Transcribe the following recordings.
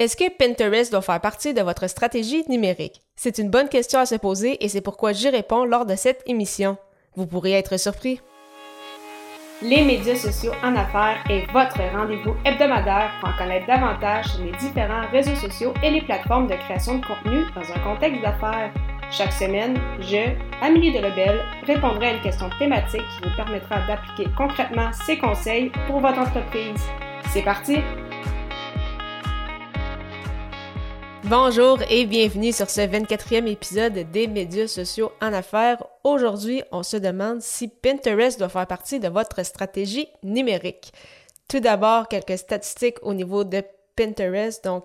Est-ce que Pinterest doit faire partie de votre stratégie numérique? C'est une bonne question à se poser et c'est pourquoi j'y réponds lors de cette émission. Vous pourriez être surpris. Les médias sociaux en affaires est votre rendez-vous hebdomadaire pour en connaître davantage sur les différents réseaux sociaux et les plateformes de création de contenu dans un contexte d'affaires. Chaque semaine, je, Amélie Delebel, répondrai à une question thématique qui vous permettra d'appliquer concrètement ces conseils pour votre entreprise. C'est parti! Bonjour et bienvenue sur ce 24e épisode des médias sociaux en affaires. Aujourd'hui, on se demande si Pinterest doit faire partie de votre stratégie numérique. Tout d'abord, quelques statistiques au niveau de Pinterest, donc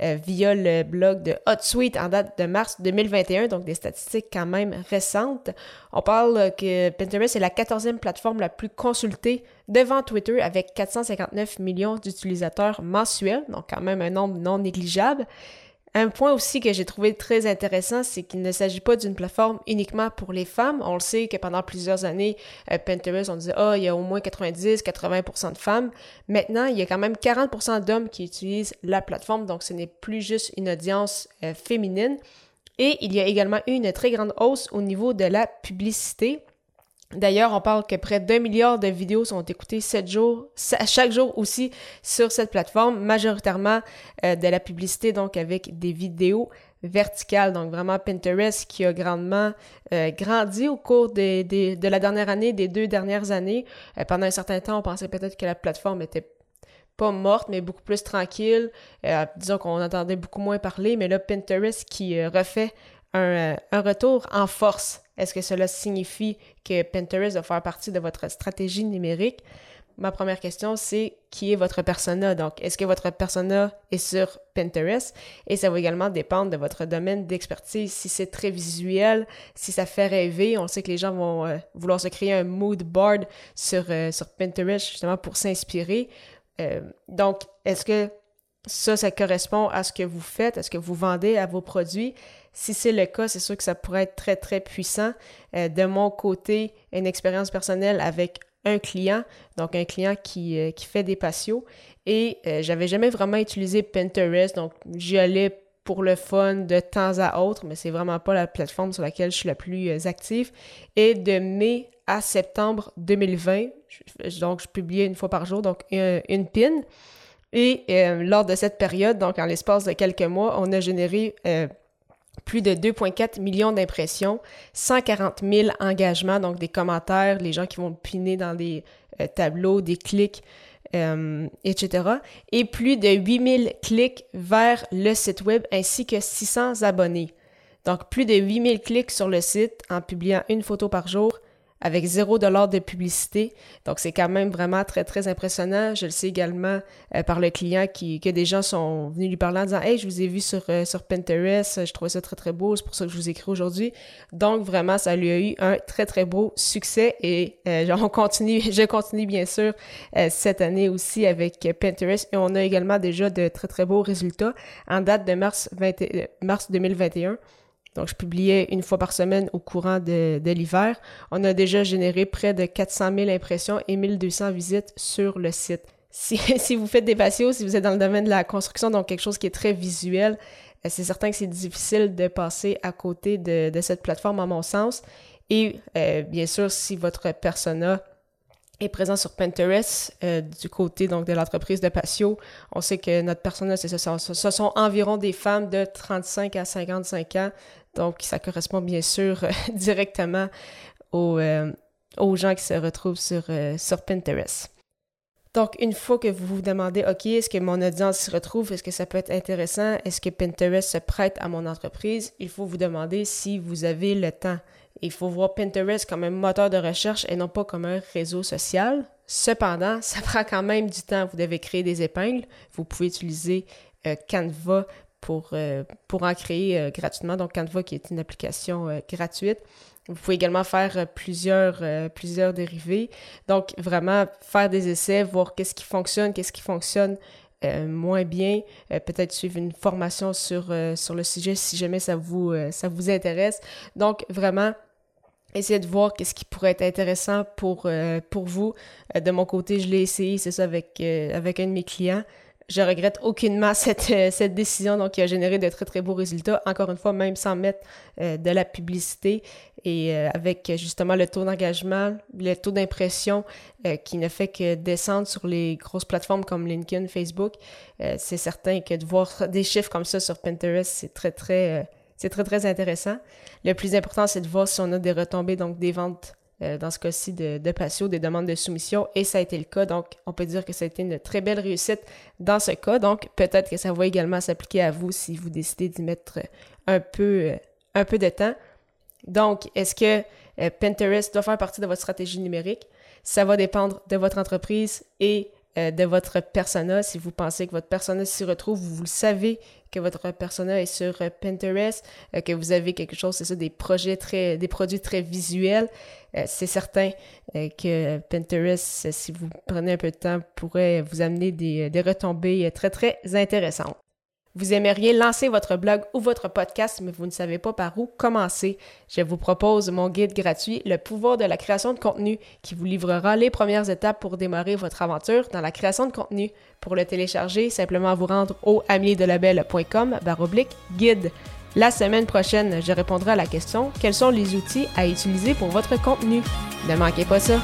euh, via le blog de HotSuite en date de mars 2021, donc des statistiques quand même récentes. On parle que Pinterest est la 14e plateforme la plus consultée devant Twitter avec 459 millions d'utilisateurs mensuels, donc quand même un nombre non négligeable. Un point aussi que j'ai trouvé très intéressant, c'est qu'il ne s'agit pas d'une plateforme uniquement pour les femmes. On le sait que pendant plusieurs années, euh, Pinterest, on disait, ah, il y a au moins 90-80% de femmes. Maintenant, il y a quand même 40% d'hommes qui utilisent la plateforme, donc ce n'est plus juste une audience euh, féminine. Et il y a également eu une très grande hausse au niveau de la publicité. D'ailleurs, on parle que près d'un milliard de vidéos sont écoutées chaque jour aussi sur cette plateforme, majoritairement euh, de la publicité, donc avec des vidéos verticales. Donc vraiment Pinterest qui a grandement euh, grandi au cours de la dernière année, des deux dernières années. Euh, pendant un certain temps, on pensait peut-être que la plateforme était pas morte, mais beaucoup plus tranquille. disons qu'on entendait beaucoup moins parler, mais là, Pinterest qui refait un, un retour en force est-ce que cela signifie que Pinterest doit faire partie de votre stratégie numérique? Ma première question, c'est qui est votre persona? Donc, est-ce que votre persona est sur Pinterest? Et ça va également dépendre de votre domaine d'expertise. Si c'est très visuel, si ça fait rêver, on sait que les gens vont euh, vouloir se créer un mood board sur, euh, sur Pinterest justement pour s'inspirer. Euh, donc, est-ce que ça, ça correspond à ce que vous faites, à ce que vous vendez à vos produits? Si c'est le cas, c'est sûr que ça pourrait être très, très puissant. Euh, de mon côté, une expérience personnelle avec un client, donc un client qui, euh, qui fait des patios. Et euh, j'avais jamais vraiment utilisé Pinterest, donc j'y allais pour le fun de temps à autre, mais c'est vraiment pas la plateforme sur laquelle je suis la plus active. Et de mai à septembre 2020, donc je publiais une fois par jour, donc une, pin. Et lors de cette période, donc en l'espace de quelques mois, on a généré plus de 2,4 millions d'impressions, 140 000 engagements, donc des commentaires, les gens qui vont piner dans des euh, tableaux, des clics, euh, etc. Et plus de 000 clics vers le site web ainsi que 600 abonnés. Donc plus de 000 clics sur le site en publiant une photo par jour, avec zéro dollar de publicité. Donc, c'est quand même vraiment très, très impressionnant. Je le sais également euh, par le client qui, que des gens sont venus lui parler en disant Hey, je vous ai vu sur, euh, sur Pinterest, je trouvais ça très, très beau, c'est pour ça que je vous écris aujourd'hui. Donc, vraiment, ça lui a eu un très, très beau succès et euh, on continue, je continue bien sûr cette année aussi avec Pinterest et on a également déjà de très, très beaux résultats en date de mars, 20, mars 2021. Donc, je publiais une fois par semaine au courant de, l'hiver. On a déjà généré près de 400 000 impressions et 1200 visites sur le site. Si, si vous faites des patios, si vous êtes dans le domaine de la construction, donc quelque chose qui est très visuel, euh, c'est certain que c'est difficile de passer à côté de, cette plateforme, à mon sens. Et euh, bien sûr, si votre persona est présent sur Pinterest euh, du côté donc de l'entreprise de Patio. On sait que notre persona, ce, ce sont environ des femmes de 35 à 55 ans donc, ça correspond bien sûr euh, directement euh, aux, gens qui se retrouvent sur, euh, sur Pinterest. Donc, une fois que vous vous demandez, OK, est-ce que mon audience s'y retrouve? Est-ce que ça peut être intéressant? Est-ce que Pinterest se prête à mon entreprise? Il faut vous demander si vous avez le temps. Il faut voir Pinterest comme un moteur de recherche et non pas comme un réseau social. Cependant, ça prend quand même du temps. Vous devez créer des épingles. Vous pouvez utiliser Canva pour, euh, pour en créer euh, gratuitement. Donc, Canva, qui est une application euh, gratuite. Vous pouvez également faire plusieurs, plusieurs dérivés. Donc, vraiment faire des essais, voir qu'est-ce qui fonctionne, qu'est-ce qui fonctionne moins bien. Peut-être suivre une formation sur, sur le sujet si jamais ça vous, ça vous intéresse. Donc, vraiment, essayer de voir qu'est-ce qui pourrait être intéressant pour, pour vous. de mon côté, je l'ai essayé, c'est ça, avec, avec un de mes clients. Je regrette aucunement cette, euh, cette décision donc, qui a généré de très très beaux résultats. Encore une fois, même sans mettre euh, de la publicité et euh, avec justement le taux d'engagement, le taux d'impression qui ne fait que descendre sur les grosses plateformes comme LinkedIn, Facebook, c'est certain que de voir des chiffres comme ça sur Pinterest, c'est très très c'est très très intéressant. Le plus important, c'est de voir si on a des retombées, donc des ventes euh, dans ce cas-ci de, de patio, des demandes de soumission, et ça a été le cas. Donc, on peut dire que ça a été une très belle réussite dans ce cas. Donc, peut-être que ça va également s'appliquer à vous si vous décidez d'y mettre un peu, euh, un peu de temps. Donc, est-ce que euh, Pinterest doit faire partie de votre stratégie numérique? Ça va dépendre de votre entreprise et de votre persona. Si vous pensez que votre persona s'y retrouve, vous, vous le savez que votre persona est sur Pinterest, que vous avez quelque chose, c'est ça, des projets très, des produits très visuels, euh, c'est certain euh, que Pinterest, si vous prenez un peu de temps, pourrait vous amener des, des retombées très, très intéressantes. Vous aimeriez lancer votre blog ou votre podcast, mais vous ne savez pas par où commencer. Je vous propose mon guide gratuit, Le pouvoir de la création de contenu, qui vous livrera les premières étapes pour démarrer votre aventure dans la création de contenu. Pour le télécharger, simplement vous rendre au amierdelabel.com baroblique guide. La semaine prochaine, je répondrai à la question quels sont les outils à utiliser pour votre contenu? Ne manquez pas ça.